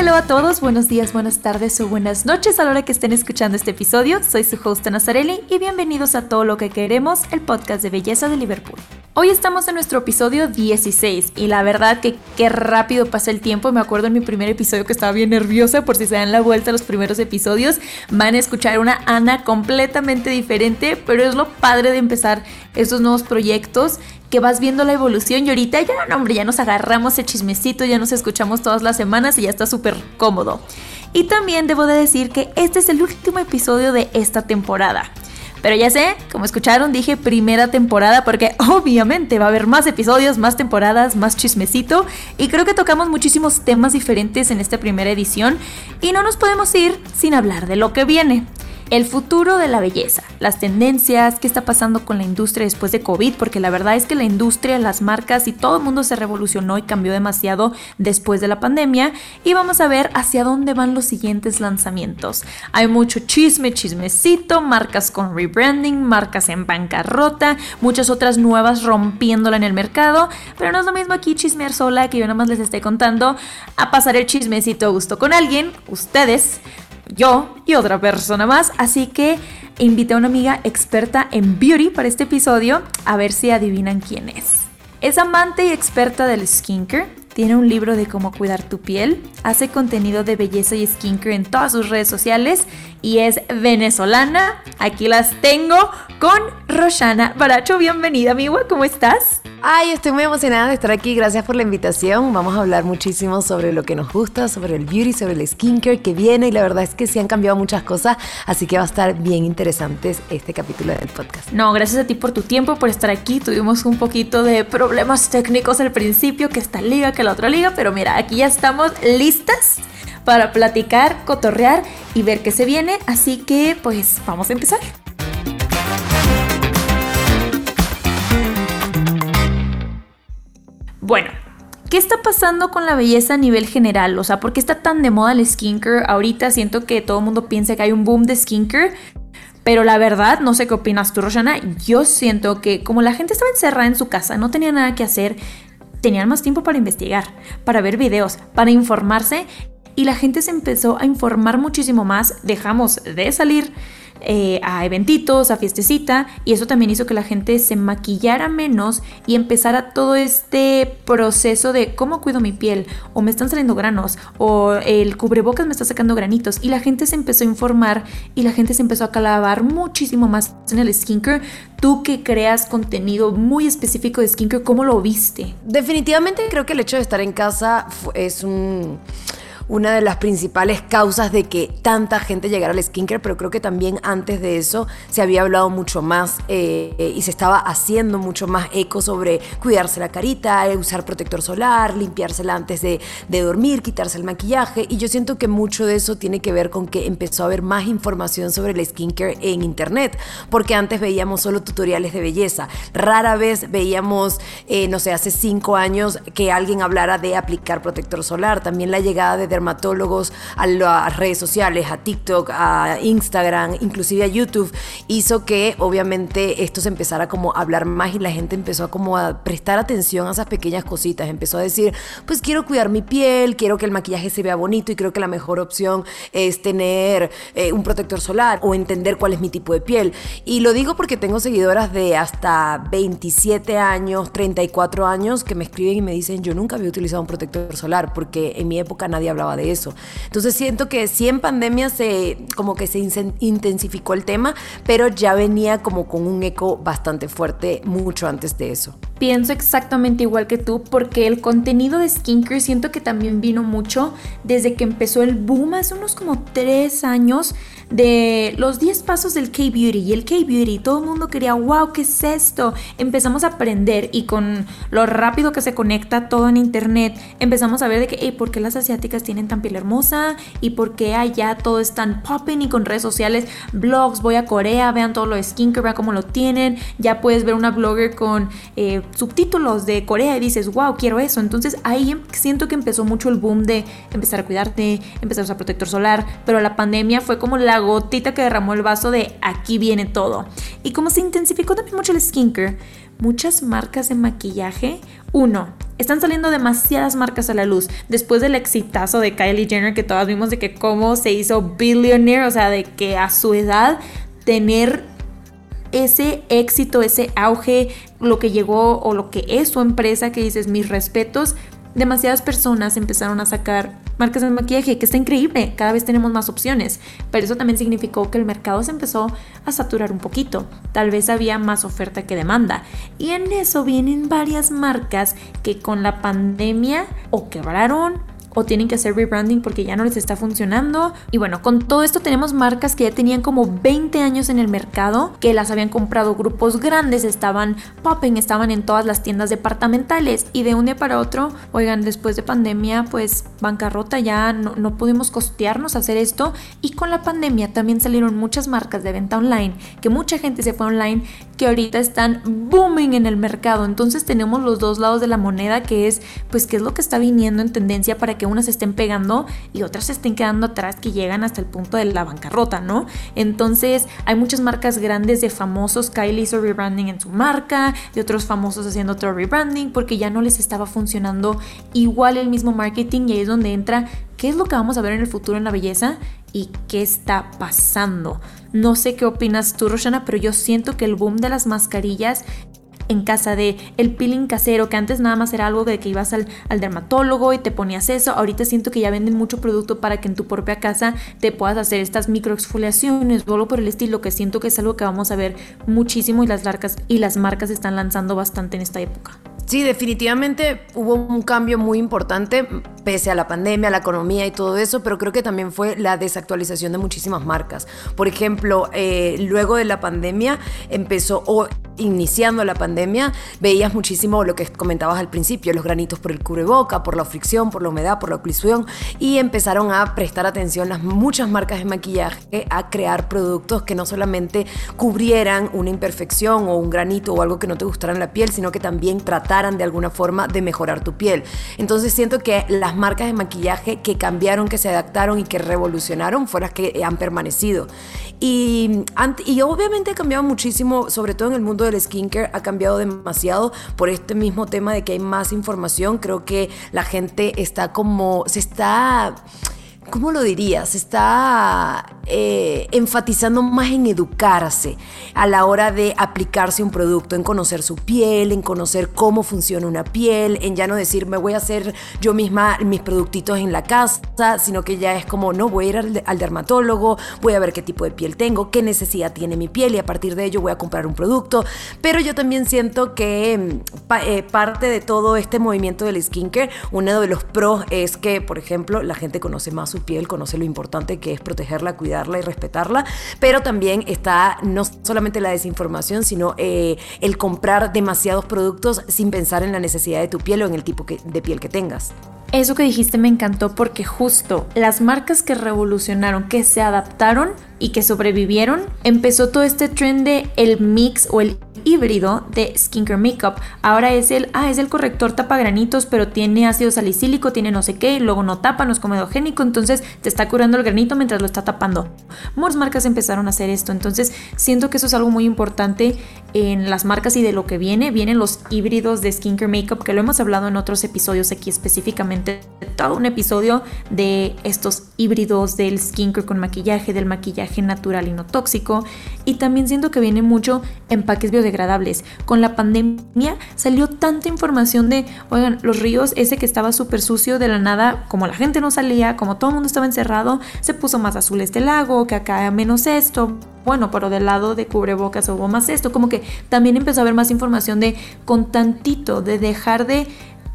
hello a todos, buenos días, buenas tardes o buenas noches a la hora que estén escuchando este episodio. Soy su host Nazarelli y bienvenidos a Todo lo que queremos, el podcast de belleza de Liverpool. Hoy estamos en nuestro episodio 16 y la verdad que qué rápido pasa el tiempo. Me acuerdo en mi primer episodio que estaba bien nerviosa por si se dan la vuelta a los primeros episodios. Van a escuchar una Ana completamente diferente, pero es lo padre de empezar estos nuevos proyectos que vas viendo la evolución y ahorita ya no, hombre, ya nos agarramos el chismecito, ya nos escuchamos todas las semanas y ya está súper cómodo. Y también debo de decir que este es el último episodio de esta temporada. Pero ya sé, como escucharon, dije primera temporada porque obviamente va a haber más episodios, más temporadas, más chismecito y creo que tocamos muchísimos temas diferentes en esta primera edición y no nos podemos ir sin hablar de lo que viene el futuro de la belleza, las tendencias, qué está pasando con la industria después de COVID, porque la verdad es que la industria, las marcas y todo el mundo se revolucionó y cambió demasiado después de la pandemia y vamos a ver hacia dónde van los siguientes lanzamientos. Hay mucho chisme, chismecito, marcas con rebranding, marcas en bancarrota, muchas otras nuevas rompiéndola en el mercado, pero no es lo mismo aquí chismear sola que yo nada más les estoy contando a pasar el chismecito a gusto con alguien, ustedes yo y otra persona más, así que invité a una amiga experta en beauty para este episodio a ver si adivinan quién es. Es amante y experta del skincare, tiene un libro de cómo cuidar tu piel, hace contenido de belleza y skincare en todas sus redes sociales y es venezolana. Aquí las tengo con Roshana Baracho. Bienvenida, amiga, ¿cómo estás? Ay, estoy muy emocionada de estar aquí. Gracias por la invitación. Vamos a hablar muchísimo sobre lo que nos gusta, sobre el beauty, sobre el skincare que viene. Y la verdad es que sí han cambiado muchas cosas. Así que va a estar bien interesante este capítulo del podcast. No, gracias a ti por tu tiempo, por estar aquí. Tuvimos un poquito de problemas técnicos al principio, que esta liga, que la otra liga. Pero mira, aquí ya estamos listas para platicar, cotorrear y ver qué se viene. Así que, pues, vamos a empezar. Bueno, ¿qué está pasando con la belleza a nivel general? O sea, ¿por qué está tan de moda el skincare? Ahorita siento que todo el mundo piensa que hay un boom de skincare. Pero la verdad, no sé qué opinas tú, Roshana. Yo siento que como la gente estaba encerrada en su casa, no tenía nada que hacer, tenían más tiempo para investigar, para ver videos, para informarse. Y la gente se empezó a informar muchísimo más. Dejamos de salir eh, a eventitos, a fiestecita, y eso también hizo que la gente se maquillara menos y empezara todo este proceso de cómo cuido mi piel, o me están saliendo granos, o el cubrebocas me está sacando granitos, y la gente se empezó a informar y la gente se empezó a calabar muchísimo más en el skincare. Tú que creas contenido muy específico de skincare, ¿cómo lo viste? Definitivamente creo que el hecho de estar en casa es un una de las principales causas de que tanta gente llegara al skincare, pero creo que también antes de eso se había hablado mucho más eh, y se estaba haciendo mucho más eco sobre cuidarse la carita, usar protector solar, limpiársela antes de, de dormir, quitarse el maquillaje. Y yo siento que mucho de eso tiene que ver con que empezó a haber más información sobre el skincare en internet, porque antes veíamos solo tutoriales de belleza. Rara vez veíamos, eh, no sé, hace cinco años que alguien hablara de aplicar protector solar. También la llegada de a las redes sociales, a TikTok, a Instagram, inclusive a YouTube, hizo que obviamente esto se empezara como a hablar más y la gente empezó a como prestar atención a esas pequeñas cositas. Empezó a decir, pues quiero cuidar mi piel, quiero que el maquillaje se vea bonito y creo que la mejor opción es tener eh, un protector solar o entender cuál es mi tipo de piel. Y lo digo porque tengo seguidoras de hasta 27 años, 34 años que me escriben y me dicen, yo nunca había utilizado un protector solar porque en mi época nadie hablaba de eso. Entonces siento que sí en pandemia se como que se intensificó el tema, pero ya venía como con un eco bastante fuerte mucho antes de eso. Pienso exactamente igual que tú porque el contenido de skincare siento que también vino mucho desde que empezó el boom hace unos como tres años de los 10 pasos del K-Beauty y el K-Beauty. Todo el mundo quería, wow, ¿qué es esto? Empezamos a aprender y con lo rápido que se conecta todo en internet, empezamos a ver de que, hey, ¿por qué las asiáticas tienen tan piel hermosa? ¿Y por qué allá todo es tan popping y con redes sociales, blogs, voy a Corea, vean todo lo de skincare, vean cómo lo tienen. Ya puedes ver una blogger con eh, subtítulos de Corea y dices, wow, quiero eso. Entonces ahí siento que empezó mucho el boom de empezar a cuidarte, empezar a usar protector solar, pero la pandemia fue como la gotita que derramó el vaso de aquí viene todo. Y como se intensificó también mucho el skincare, muchas marcas de maquillaje, uno, están saliendo demasiadas marcas a la luz. Después del exitazo de Kylie Jenner, que todas vimos de que cómo se hizo billionaire, o sea, de que a su edad tener ese éxito, ese auge, lo que llegó o lo que es su empresa, que dices mis respetos, demasiadas personas empezaron a sacar marcas de maquillaje, que está increíble, cada vez tenemos más opciones, pero eso también significó que el mercado se empezó a saturar un poquito, tal vez había más oferta que demanda, y en eso vienen varias marcas que con la pandemia o quebraron o tienen que hacer rebranding porque ya no les está funcionando. Y bueno, con todo esto tenemos marcas que ya tenían como 20 años en el mercado, que las habían comprado grupos grandes, estaban popping, estaban en todas las tiendas departamentales y de un día para otro, oigan, después de pandemia, pues bancarrota, ya no, no pudimos costearnos hacer esto y con la pandemia también salieron muchas marcas de venta online, que mucha gente se fue online, que ahorita están booming en el mercado. Entonces tenemos los dos lados de la moneda, que es pues qué es lo que está viniendo en tendencia para que unas estén pegando y otras estén quedando atrás que llegan hasta el punto de la bancarrota, ¿no? Entonces hay muchas marcas grandes de famosos, Kylie hizo rebranding en su marca, de otros famosos haciendo otro rebranding porque ya no les estaba funcionando igual el mismo marketing y ahí es donde entra qué es lo que vamos a ver en el futuro en la belleza y qué está pasando. No sé qué opinas tú, Roshana, pero yo siento que el boom de las mascarillas en casa de el peeling casero, que antes nada más era algo de que ibas al, dermatólogo y te ponías eso. Ahorita siento que ya venden mucho producto para que en tu propia casa te puedas hacer estas microexfoliaciones o algo por el estilo, que siento que es algo que vamos a ver muchísimo y las marcas, y las marcas están lanzando bastante en esta época. Sí, definitivamente hubo un cambio muy importante, pese a la pandemia, la economía y todo eso, pero creo que también fue la desactualización de muchísimas marcas. Por ejemplo, eh, luego de la pandemia empezó, o iniciando la pandemia, veías muchísimo lo que comentabas al principio, los granitos por el cubreboca, por la fricción, por la humedad, por la oclusión, y empezaron a prestar atención las muchas marcas de maquillaje a crear productos que no solamente cubrieran una imperfección o un granito o algo que no te gustara en la piel, sino que también trataran de alguna forma de mejorar tu piel. Entonces siento que las marcas de maquillaje que cambiaron, que se adaptaron y que revolucionaron fueron las que han permanecido. Y, y obviamente ha cambiado muchísimo, sobre todo en el mundo del skincare, ha cambiado demasiado por este mismo tema de que hay más información. Creo que la gente está como, se está ¿cómo lo dirías? Está eh, enfatizando más en educarse a la hora de aplicarse un producto, en conocer su piel, en conocer cómo funciona una piel, en ya no decir me voy a hacer yo misma mis productitos en la casa, sino que ya es como, no, voy a ir al, dermatólogo, voy a ver qué tipo de piel tengo, qué necesidad tiene mi piel y a partir de ello voy a comprar un producto. Pero yo también siento que mm, eh, parte de todo este movimiento del skincare, uno de los pros es que, por ejemplo, la gente conoce más su piel, conoce lo importante que es protegerla, cuidarla y respetarla, pero también está no solamente la desinformación, sino eh, el comprar demasiados productos sin pensar en la necesidad de tu piel o en el tipo de piel que tengas. Eso que dijiste me encantó porque justo las marcas que revolucionaron, que se adaptaron y que sobrevivieron, empezó todo este trend de el mix o el híbrido de skincare makeup. Ahora es el, ah, es el corrector tapa granitos, pero tiene ácido salicílico, tiene no sé qué, luego no tapa, no es comedogénico, entonces te está curando el granito mientras lo está tapando. Muchas marcas empezaron a hacer esto, entonces siento que eso es algo muy importante en las marcas y de lo que viene. Vienen los híbridos de skincare makeup, que lo hemos hablado en otros episodios aquí específicamente, todo un episodio de estos híbridos del skincare con maquillaje, del maquillaje natural y no tóxico. Y también siento que viene mucho empaques biodegradables. Con la pandemia salió tanta información de, oigan, los ríos, ese que estaba súper sucio de la nada, como la gente no salía, como todo el mundo estaba encerrado, se puso más azul este lago, que acá menos esto. Bueno, pero del lado de cubrebocas hubo más esto, como que también empezó a haber más información de con tantito, de dejar de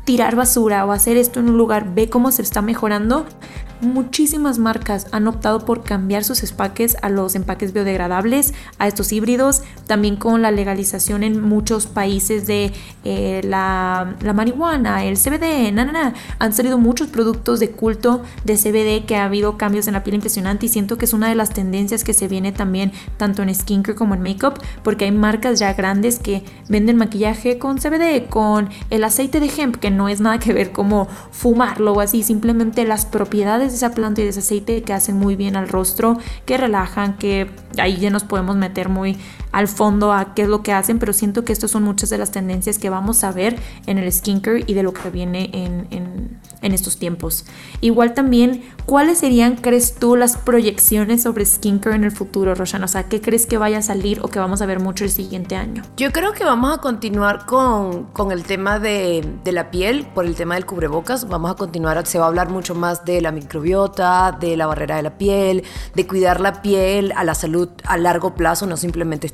tirar basura o hacer esto en un lugar, ve cómo se está mejorando, muchísimas marcas han optado por cambiar sus empaques a los empaques biodegradables, a estos híbridos, también con la legalización en muchos países de eh, la, marihuana, el CBD, na, han salido muchos productos de culto de CBD que ha habido cambios en la piel impresionante y siento que es una de las tendencias que se viene también tanto en skincare como en makeup, porque hay marcas ya grandes que venden maquillaje con CBD, con el aceite de hemp, que no es nada que ver como fumarlo o así, simplemente las propiedades de esa planta y de ese aceite que hacen muy bien al rostro, que relajan, que ahí ya nos podemos meter muy al fondo a qué es lo que hacen, pero siento que estas son muchas de las tendencias que vamos a ver en el skincare y de lo que viene en, en, estos tiempos. Igual también, ¿cuáles serían, crees tú, las proyecciones sobre skincare en el futuro, Roshana? O sea, ¿qué crees que vaya a salir o que vamos a ver mucho el siguiente año? Yo creo que vamos a continuar con, con el tema de, de la piel, por el tema del cubrebocas. Vamos a continuar, se va a hablar mucho más de la microbiota, de la barrera de la piel, de cuidar la piel a la salud a largo plazo, no simplemente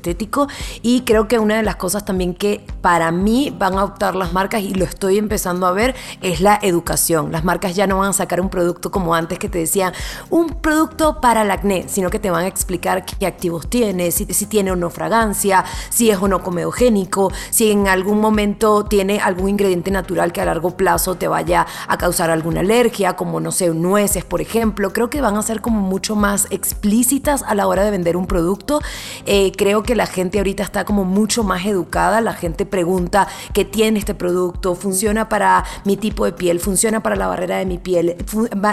Y creo que una de las cosas también que para mí van a optar las marcas, y lo estoy empezando a ver, es la educación. Las marcas ya no van a sacar un producto como antes que te decían, un producto para el acné, sino que te van a explicar qué activos tiene, si, si tiene o no fragancia, si es o no comedogénico, si en algún momento tiene algún ingrediente natural que a largo plazo te vaya a causar alguna alergia, como no sé, nueces, por ejemplo. Creo que van a ser como mucho más explícitas a la hora de vender un producto. Eh, creo que la gente ahorita está como mucho más educada. La gente pregunta qué tiene este producto, funciona para mi tipo de piel, funciona para la barrera de mi piel,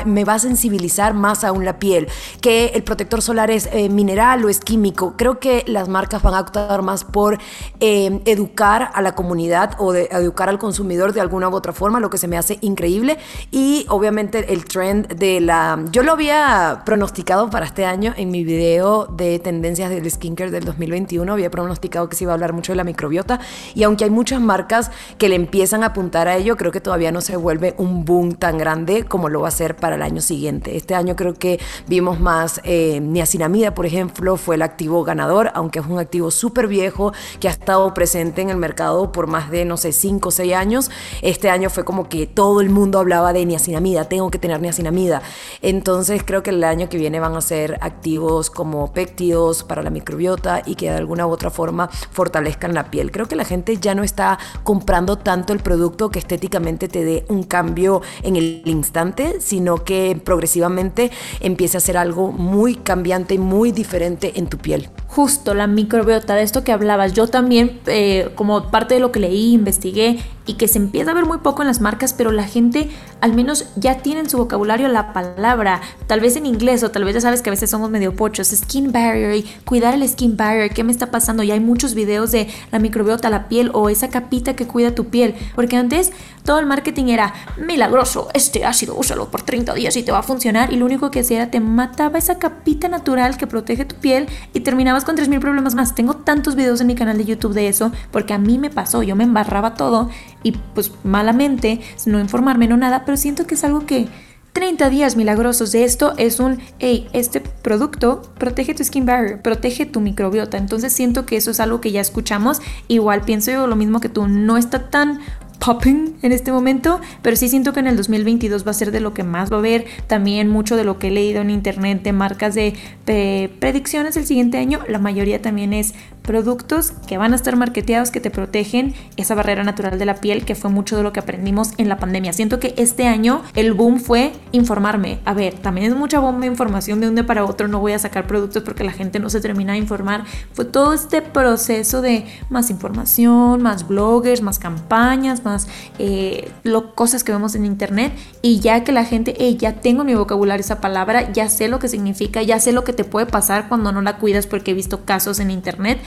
me va a sensibilizar más aún la piel, que el protector solar es eh, mineral o es químico. Creo que las marcas van a actuar más por eh, educar a la comunidad o educar al consumidor de alguna u otra forma, lo que se me hace increíble. Y obviamente el trend de la... Yo lo había pronosticado para este año en mi video de tendencias del skincare del 2021, había pronosticado que se iba a hablar mucho de la microbiota y aunque hay muchas marcas que le empiezan a apuntar a ello, creo que todavía no se vuelve un boom tan grande como lo va a ser para el año siguiente. Este año creo que vimos más eh, niacinamida, por ejemplo, fue el activo ganador, aunque es un activo súper viejo que ha estado presente en el mercado por más de, no sé, 5 o 6 años. Este año fue como que todo el mundo hablaba de niacinamida, tengo que tener niacinamida. Entonces creo que el año que viene van a ser activos como péptidos para la microbiota y que alguna u otra forma fortalezcan la piel. Creo que la gente ya no está comprando tanto el producto que estéticamente te dé un cambio en el instante, sino que progresivamente empiece a ser algo muy cambiante y muy diferente en tu piel. Justo la microbiota, de esto que hablabas, yo también eh, como parte de lo que leí, investigué y que se empieza a ver muy poco en las marcas, pero la gente al menos ya tiene en su vocabulario la palabra, tal vez en inglés o tal vez ya sabes que a veces somos medio pochos, skin barrier cuidar el skin barrier, ¿qué me está pasando? Y hay muchos videos de la microbiota, la piel o esa capita que cuida tu piel, porque antes todo el marketing era milagroso, este ácido úsalo por 30 días y te va a funcionar y lo único que hacía era te mataba esa capita natural que protege tu piel y terminabas con 3.000 problemas más. Tengo tantos videos en mi canal de YouTube de eso porque a mí me pasó, yo me embarraba todo y pues malamente, no informarme, no nada, pero siento que es algo que 30 días milagrosos de esto es un, hey, este producto protege tu skin barrier, protege tu microbiota. Entonces siento que eso es algo que ya escuchamos. Igual pienso yo lo mismo que tú, no está tan popping en este momento, pero sí siento que en el 2022 va a ser de lo que más va a haber. También mucho de lo que he leído en internet de marcas de, de predicciones del siguiente año, la mayoría también es productos que van a estar marketeados que te protegen esa barrera natural de la piel, que fue mucho de lo que aprendimos en la pandemia. Siento que este año el boom fue informarme. A ver, también es mucha bomba de información de un día para otro, no voy a sacar productos porque la gente no se termina de informar. Fue todo este proceso de más información, más bloggers, más campañas, más eh, cosas que vemos en internet y ya que la gente, hey, ya tengo en mi vocabulario esa palabra, ya sé lo que significa, ya sé lo que te puede pasar cuando no la cuidas porque he visto casos en internet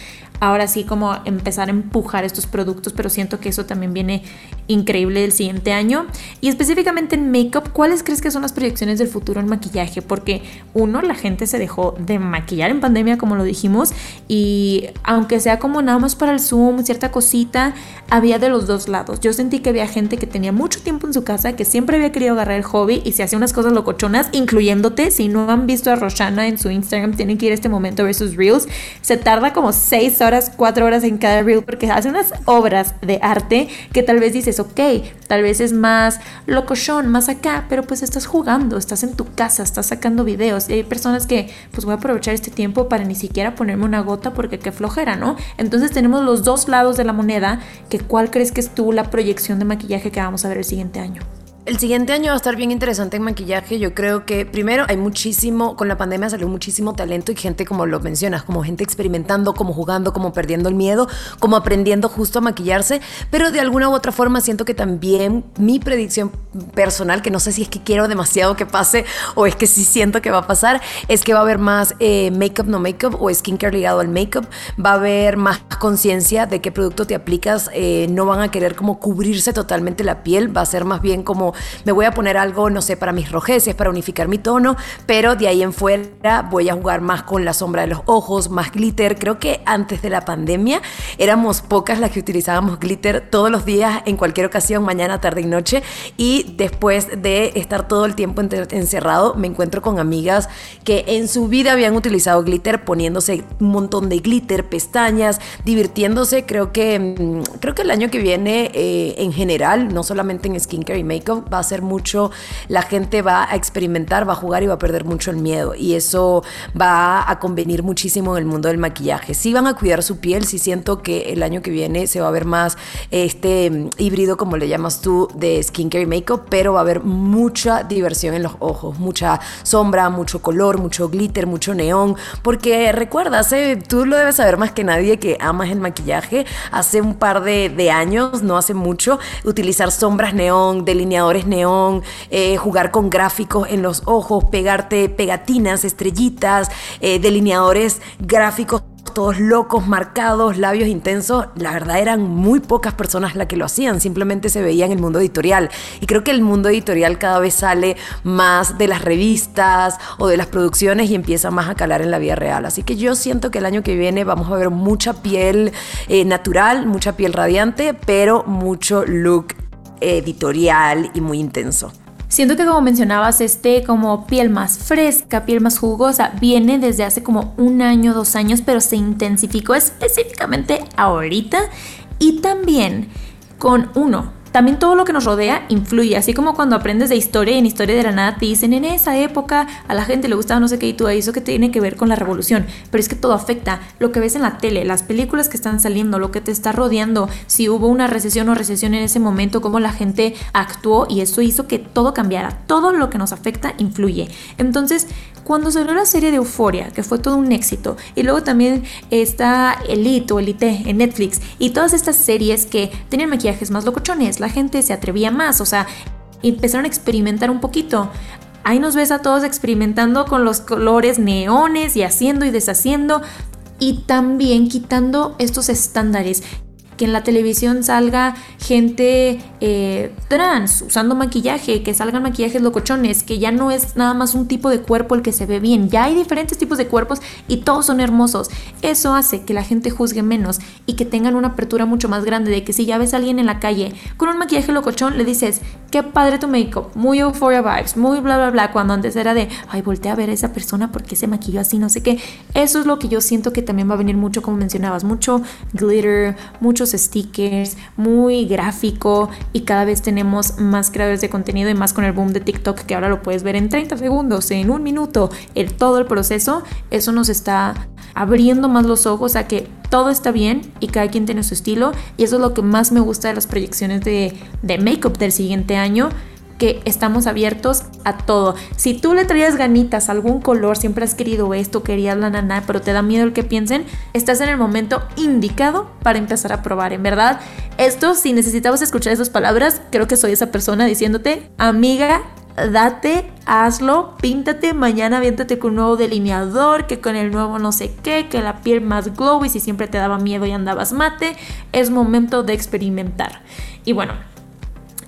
ahora sí como empezar a empujar estos productos, pero siento que eso también viene increíble el siguiente año. Y específicamente en makeup, ¿cuáles crees que son las proyecciones del futuro en maquillaje? Porque uno, la gente se dejó de maquillar en pandemia, como lo dijimos, y aunque sea como nada más para el Zoom, cierta cosita, había de los dos lados. Yo sentí que había gente que tenía mucho tiempo en su casa, que siempre había querido agarrar el hobby y se hacía unas cosas locochonas, incluyéndote. Si no han visto a Roshana en su Instagram, tienen que ir a este momento a ver sus reels. Se tarda como seis cuatro horas en cada reel, porque hace unas obras de arte que tal vez dices, ok, tal vez es más locochón, más acá, pero pues estás jugando, estás en tu casa, estás sacando videos. Y hay personas que, pues voy a aprovechar este tiempo para ni siquiera ponerme una gota porque qué flojera, ¿no? Entonces tenemos los dos lados de la moneda, que cuál crees que es tú la proyección de maquillaje que vamos a ver el siguiente año. El siguiente año va a estar bien interesante en maquillaje. Yo creo que primero hay muchísimo, con la pandemia salió muchísimo talento y gente como lo mencionas, como gente experimentando, como jugando, como perdiendo el miedo, como aprendiendo justo a maquillarse. Pero de alguna u otra forma siento que también mi predicción personal, que no sé si es que quiero demasiado que pase o es que sí siento que va a pasar, es que va a haber más eh, make-up no make-up o skincare ligado al make-up. Va a haber más conciencia de qué producto te aplicas. Eh, no van a querer como cubrirse totalmente la piel. Va a ser más bien como me voy a poner algo, no sé, para mis rojeces, para unificar mi tono, pero de ahí en fuera voy a jugar más con la sombra de los ojos, más glitter. Creo que antes de la pandemia éramos pocas las que utilizábamos glitter todos los días, en cualquier ocasión, mañana, tarde y noche. Y después de estar todo el tiempo encerrado, me encuentro con amigas que en su vida habían utilizado glitter, poniéndose un montón de glitter, pestañas, divirtiéndose. Creo que, mm, creo que el año que viene, eh, en general, no solamente en skincare y makeup, va a ser mucho, la gente va a experimentar, va a jugar y va a perder mucho el miedo. Y eso va a convenir muchísimo en el mundo del maquillaje. Si van a cuidar su piel, si siento que el año que viene se va a ver más este híbrido, como le llamas tú, de skincare y makeup, pero va a haber mucha diversión en los ojos, mucha sombra, mucho color, mucho glitter, mucho neón. Porque recuerda, hace, tú lo debes saber más que nadie que amas el maquillaje. Hace un par de, de años, no hace mucho, utilizar sombras neón, delineadores neón, eh, jugar con gráficos en los ojos, pegarte pegatinas, estrellitas, eh, delineadores gráficos todos locos, marcados, labios intensos, la verdad eran muy pocas personas las que lo hacían, simplemente se veía en el mundo editorial. Y creo que el mundo editorial cada vez sale más de las revistas o de las producciones y empieza más a calar en la vida real. Así que yo siento que el año que viene vamos a ver mucha piel eh, natural, mucha piel radiante, pero mucho look editorial y muy intenso. Siento que como mencionabas, este como piel más fresca, piel más jugosa, viene desde hace como un año, dos años, pero se intensificó específicamente ahorita. Y también con uno, también todo lo que nos rodea influye, así como cuando aprendes de historia y en historia de la nada te dicen en esa época a la gente le gustaba no sé qué y tú eso que tiene que ver con la revolución, pero es que todo afecta, lo que ves en la tele, las películas que están saliendo, lo que te está rodeando, si hubo una recesión o recesión en ese momento, cómo la gente actuó y eso hizo que todo cambiara, todo lo que nos afecta influye. Entonces, cuando salió la serie de Euforia, que fue todo un éxito, y luego también está Elite o Elite en Netflix, y todas estas series que tenían maquillajes más locochones, la gente se atrevía más, o sea, empezaron a experimentar un poquito. Ahí nos ves a todos experimentando con los colores neones y haciendo y deshaciendo y también quitando estos estándares que en la televisión salga gente eh, trans usando maquillaje, que salgan maquillajes locochones, que ya no es nada más un tipo de cuerpo el que se ve bien, ya hay diferentes tipos de cuerpos y todos son hermosos. Eso hace que la gente juzgue menos y que tengan una apertura mucho más grande de que si ya ves a alguien en la calle con un maquillaje locochón, le dices, qué padre tu make-up, muy euphoria vibes, muy bla bla bla, cuando antes era de, ay, voltea a ver a esa persona porque se maquilló así, no sé qué. Eso es lo que yo siento que también va a venir mucho, como mencionabas, mucho glitter, mucho stickers, muy gráfico y cada vez tenemos más creadores de contenido y más con el boom de TikTok que ahora lo puedes ver en 30 segundos, en un minuto, el, todo el proceso, eso nos está abriendo más los ojos a que todo está bien y cada quien tiene su estilo y eso es lo que más me gusta de las proyecciones de, de make-up del siguiente año que estamos abiertos a todo. Si tú le traías ganitas a algún color, siempre has querido esto, querías la nana, pero te da miedo el que piensen, estás en el momento indicado para empezar a probar. En verdad, esto, si necesitabas escuchar esas palabras, creo que soy esa persona diciéndote, amiga, date, hazlo, píntate, mañana viéntate con un nuevo delineador, que con el nuevo no sé qué, que la piel más glowy, si siempre te daba miedo y andabas mate, es momento de experimentar. Y bueno,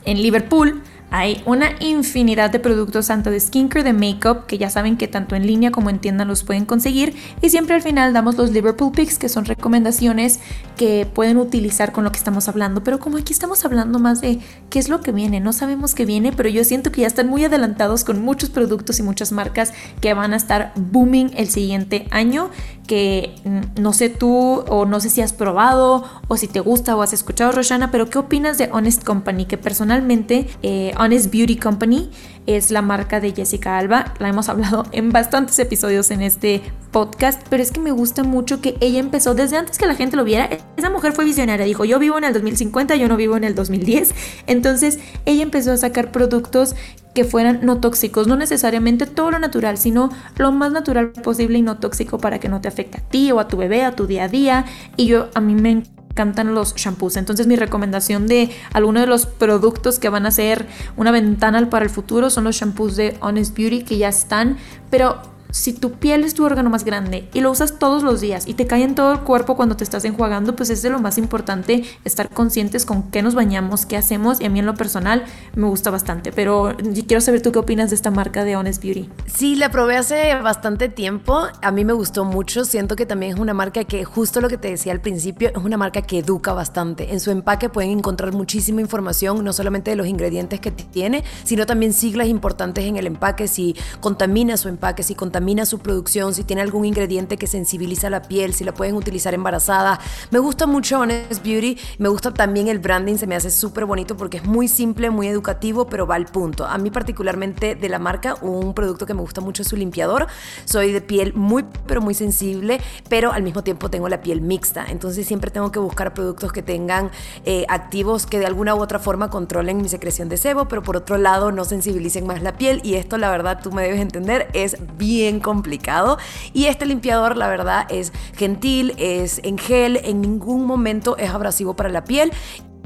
en Liverpool hay una infinidad de productos tanto de skincare, de makeup, que ya saben que tanto en línea como en tienda los pueden conseguir. Y siempre al final damos los Liverpool Picks, que son recomendaciones que pueden utilizar con lo que estamos hablando. Pero como aquí estamos hablando más de qué es lo que viene, no sabemos qué viene, pero yo siento que ya están muy adelantados con muchos productos y muchas marcas que van a estar booming el siguiente año que no sé tú o no sé si has probado o si te gusta o has escuchado Roshana, pero ¿qué opinas de Honest Company? Que personalmente eh, Honest Beauty Company es la marca de Jessica Alba. La hemos hablado en bastantes episodios en este podcast, pero es que me gusta mucho que ella empezó desde antes que la gente lo viera. Esa mujer fue visionaria, dijo, yo vivo en el 2050, yo no vivo en el 2010. Entonces ella empezó a sacar productos que fueran no tóxicos, no necesariamente todo lo natural, sino lo más natural posible y no tóxico para que no te afecte a ti o a tu bebé, a tu día a día. Y yo, a mí me encantan los shampoos. Entonces mi recomendación de alguno de los productos que van a ser una ventana para el futuro son los shampoos de Honest Beauty que ya están, pero si tu piel es tu órgano más grande y lo usas todos los días y te cae en todo el cuerpo cuando te estás enjuagando, pues es de lo más importante estar conscientes con qué nos bañamos, qué hacemos y a mí en lo personal me gusta bastante. Pero quiero saber tú qué opinas de esta marca de Honest Beauty. Sí, la probé hace bastante tiempo. A mí me gustó mucho. Siento que también es una marca que, justo lo que te decía al principio, es una marca que educa bastante. En su empaque pueden encontrar muchísima información, no solamente de los ingredientes que tiene, sino también siglas importantes en el empaque, si contamina su empaque, si contamina su producción, si tiene algún ingrediente que sensibiliza la piel, si la pueden utilizar embarazada. Me gusta mucho Honest Beauty, me gusta también el branding, se me hace súper bonito porque es muy simple, muy educativo, pero va al punto. A mí particularmente de la marca, un producto que me gusta mucho es su limpiador. Soy de piel muy, pero muy sensible, pero al mismo tiempo tengo la piel mixta. Entonces siempre tengo que buscar productos que tengan eh, activos que de alguna u otra forma controlen mi secreción de sebo, pero por otro lado no sensibilicen más la piel. Y esto, la verdad, tú me debes entender, es bien complicado. Y este limpiador, la verdad, es gentil, es en gel, en ningún momento es abrasivo para la piel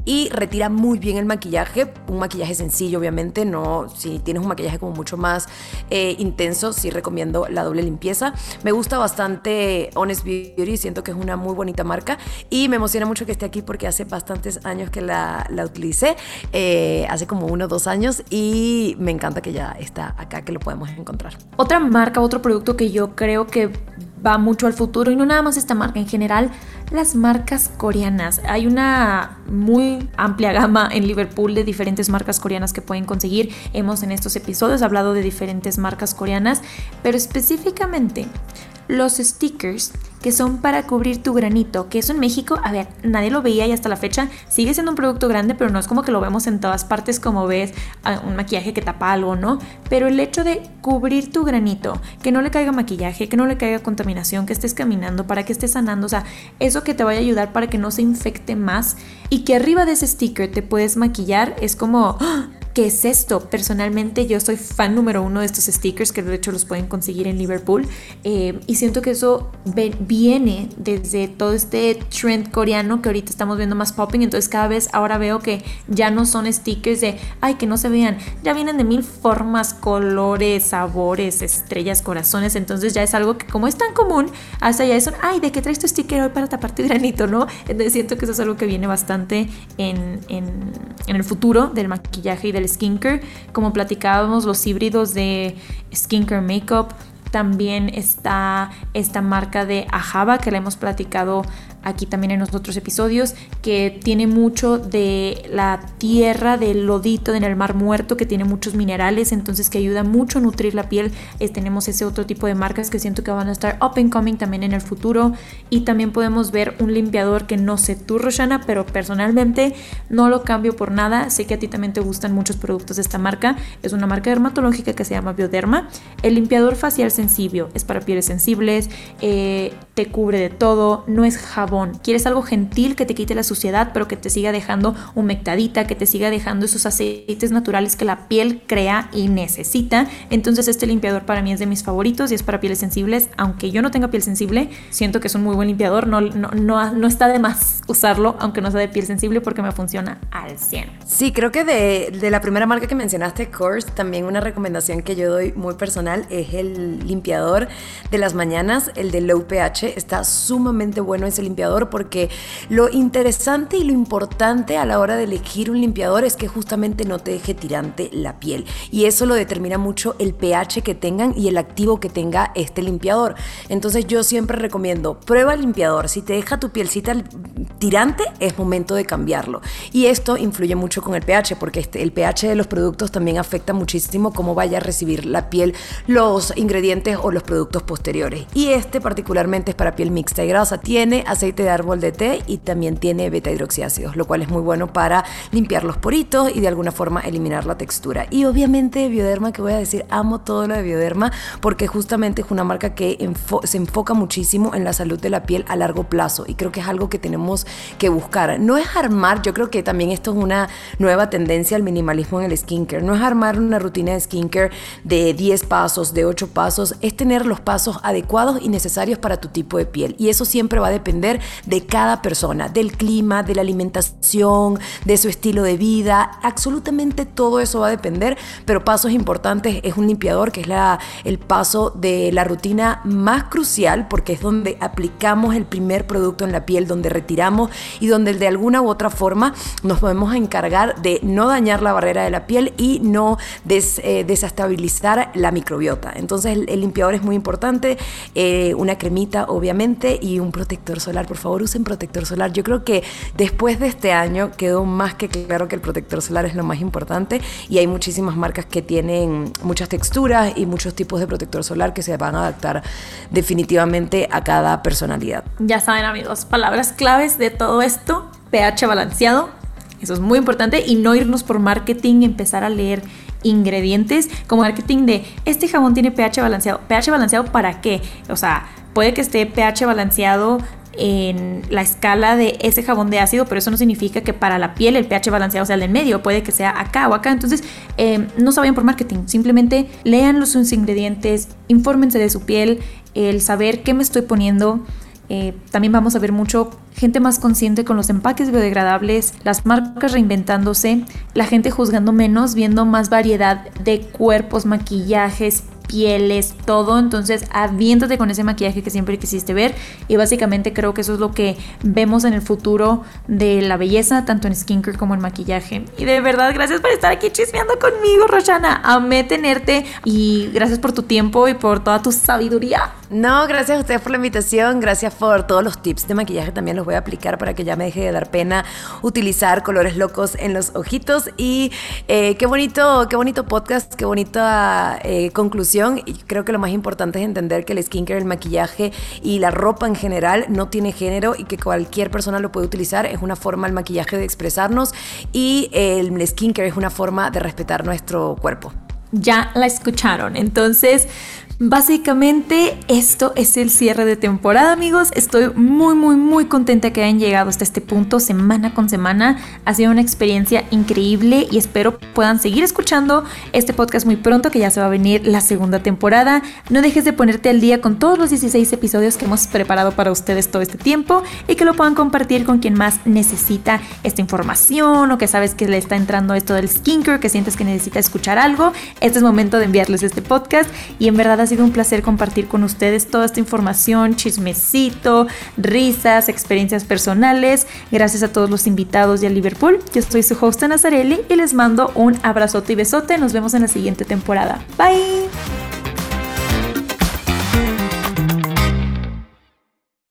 y retira muy bien el maquillaje. Un maquillaje sencillo, obviamente. No, si tienes un maquillaje como mucho más eh, intenso, sí recomiendo la doble limpieza. Me gusta bastante Honest Beauty, siento que es una muy bonita marca y me emociona mucho que esté aquí porque hace bastantes años que la, la utilicé, eh, hace como uno o dos años y me encanta que ya está acá, que lo podemos encontrar. Otra marca, otro producto que yo creo que va mucho al futuro y no nada más esta marca en general, las marcas coreanas. Hay una muy amplia gama en Liverpool de diferentes marcas coreanas que pueden conseguir. Hemos en estos episodios hablado de diferentes marcas coreanas, pero específicamente los stickers que son para cubrir tu granito, que eso en México, a ver, nadie lo veía y hasta la fecha sigue siendo un producto grande, pero no es como que lo vemos en todas partes como ves ah, un maquillaje que tapa algo, ¿no? Pero el hecho de cubrir tu granito, que no le caiga maquillaje, que no le caiga contaminación, que estés caminando, para que estés sanando, o sea, eso que te vaya a ayudar para que no se infecte más y que arriba de ese sticker te puedes maquillar, es como... ¡ah! ¿Qué es esto? Personalmente yo soy fan número uno de estos stickers que de hecho los pueden conseguir en Liverpool eh, y siento que eso viene desde todo este trend coreano que ahorita estamos viendo más popping, entonces cada vez ahora veo que ya no son stickers de, ay, que no se vean, ya vienen de mil formas, colores, sabores, estrellas, corazones, entonces ya es algo que como es tan común, hasta ya es ay, ¿de qué traes tu sticker hoy para tapar tu granito, no? Entonces siento que eso es algo que viene bastante en, en, en el futuro del maquillaje y del skincare, como platicábamos los híbridos de skincare makeup, también está esta marca de Ajaba que la hemos platicado aquí también en los otros episodios, que tiene mucho de la tierra, del lodito en el mar muerto, que tiene muchos minerales, entonces que ayuda mucho a nutrir la piel. tenemos ese otro tipo de marcas que siento que van a estar up and coming también en el futuro. Y también podemos ver un limpiador que no sé tú, Roshana, pero personalmente no lo cambio por nada. Sé que a ti también te gustan muchos productos de esta marca. Es una marca dermatológica que se llama Bioderma. El limpiador facial sencillo es para pieles sensibles, eh, te cubre de todo, no es jabón Quieres algo gentil que te quite la suciedad, pero que te siga dejando humectadita, que te siga dejando esos aceites naturales que la piel crea y necesita. Entonces este limpiador para mí es de mis favoritos y es para pieles sensibles. Aunque yo no tenga piel sensible, siento que es un muy buen limpiador. No, no, no, está de más usarlo, aunque no sea de piel sensible, porque me funciona al 100. Sí, creo que de, de la primera marca que mencionaste, Course, también una recomendación que yo doy muy personal es el limpiador de las mañanas, el de Low pH. Está sumamente bueno ese limpiador porque lo interesante y lo importante a la hora de elegir un limpiador es que justamente no te deje tirante la piel. Y eso lo determina mucho el pH que tengan y el activo que tenga este limpiador. Entonces yo siempre recomiendo, prueba el limpiador. Si te deja tu pielcita tirante, es momento de cambiarlo. Y esto influye mucho con el pH, porque este, el pH de los productos también afecta muchísimo cómo vaya a recibir la piel los ingredientes o los productos posteriores. Y este particularmente es para piel mixta y grasa. Tiene aceite de árbol de té y también tiene beta hidroxiácidos, lo cual es muy bueno para limpiar los poritos y de alguna forma eliminar la textura. Y obviamente Bioderma, que voy a decir, amo todo lo de Bioderma porque justamente es una marca que se enfoca muchísimo en la salud de la piel a largo plazo y creo que es algo que tenemos que buscar. No es armar, yo creo que también esto es una nueva tendencia al minimalismo en el skincare. No es armar una rutina de skincare de 10 pasos, de 8 pasos, es tener los pasos adecuados y necesarios para tu tipo de piel. Y eso siempre va a depender de cada persona, del clima, de la alimentación, de su estilo de vida. Absolutamente todo eso va a depender, pero pasos importantes es un limpiador, que es la, el paso de la rutina más crucial, porque es donde aplicamos el primer producto en la piel, donde retiramos y donde de alguna u otra forma nos podemos encargar de no dañar la barrera de la piel y no eh, desestabilizar la microbiota. Entonces el, limpiador es muy importante, eh, una cremita obviamente y un protector solar. Por favor usen protector solar. Yo creo que después de este año quedó más que claro que el protector solar es lo más importante y hay muchísimas marcas que tienen muchas texturas y muchos tipos de protector solar que se van a adaptar definitivamente a cada personalidad. Ya saben amigos, palabras claves de todo esto, pH balanceado, eso es muy importante y no irnos por marketing, empezar a leer ingredientes como marketing de este jabón tiene pH balanceado. ¿pH balanceado para qué? O sea, puede que esté pH balanceado en la escala de ese jabón de ácido, pero eso no significa que para la piel el pH balanceado sea el de medio, puede que sea acá o acá. Entonces, eh, no se vayan por marketing, simplemente lean los ingredientes, infórmense de su piel, el saber qué me estoy poniendo. Eh, también vamos a ver mucho gente más consciente con los empaques biodegradables, las marcas reinventándose, la gente juzgando menos, viendo más variedad de cuerpos, maquillajes, pieles, todo. Entonces, aviéntate con ese maquillaje que siempre quisiste ver. Y básicamente creo que eso es lo que vemos en el futuro de la belleza, tanto en skincare como en maquillaje. Y de verdad, gracias por estar aquí chismeando conmigo, Roshana. Amé tenerte y gracias por tu tiempo y por toda tu sabiduría. No, gracias a ustedes por la invitación, gracias por todos los tips de maquillaje, también los voy a aplicar para que ya me deje de dar pena utilizar colores locos en los ojitos y eh, qué bonito, qué bonito podcast, qué bonita eh, conclusión y creo que lo más importante es entender que el skincare, el maquillaje y la ropa en general no tiene género y que cualquier persona lo puede utilizar, es una forma el maquillaje de expresarnos y el skincare es una forma de respetar nuestro cuerpo ya la escucharon. Entonces, Básicamente esto es el cierre de temporada amigos, estoy muy muy muy contenta que hayan llegado hasta este punto semana con semana, ha sido una experiencia increíble y espero puedan seguir escuchando este podcast muy pronto que ya se va a venir la segunda temporada, no dejes de ponerte al día con todos los 16 episodios que hemos preparado para ustedes todo este tiempo y que lo puedan compartir con quien más necesita esta información o que sabes que le está entrando esto del skincare, que sientes que necesita escuchar algo, este es momento de enviarles este podcast y en verdad sido un placer compartir con ustedes toda esta información, chismecito, risas, experiencias personales. Gracias a todos los invitados de a Liverpool. Yo soy su host Nazarelli y les mando un abrazote y besote. Nos vemos en la siguiente temporada. Bye.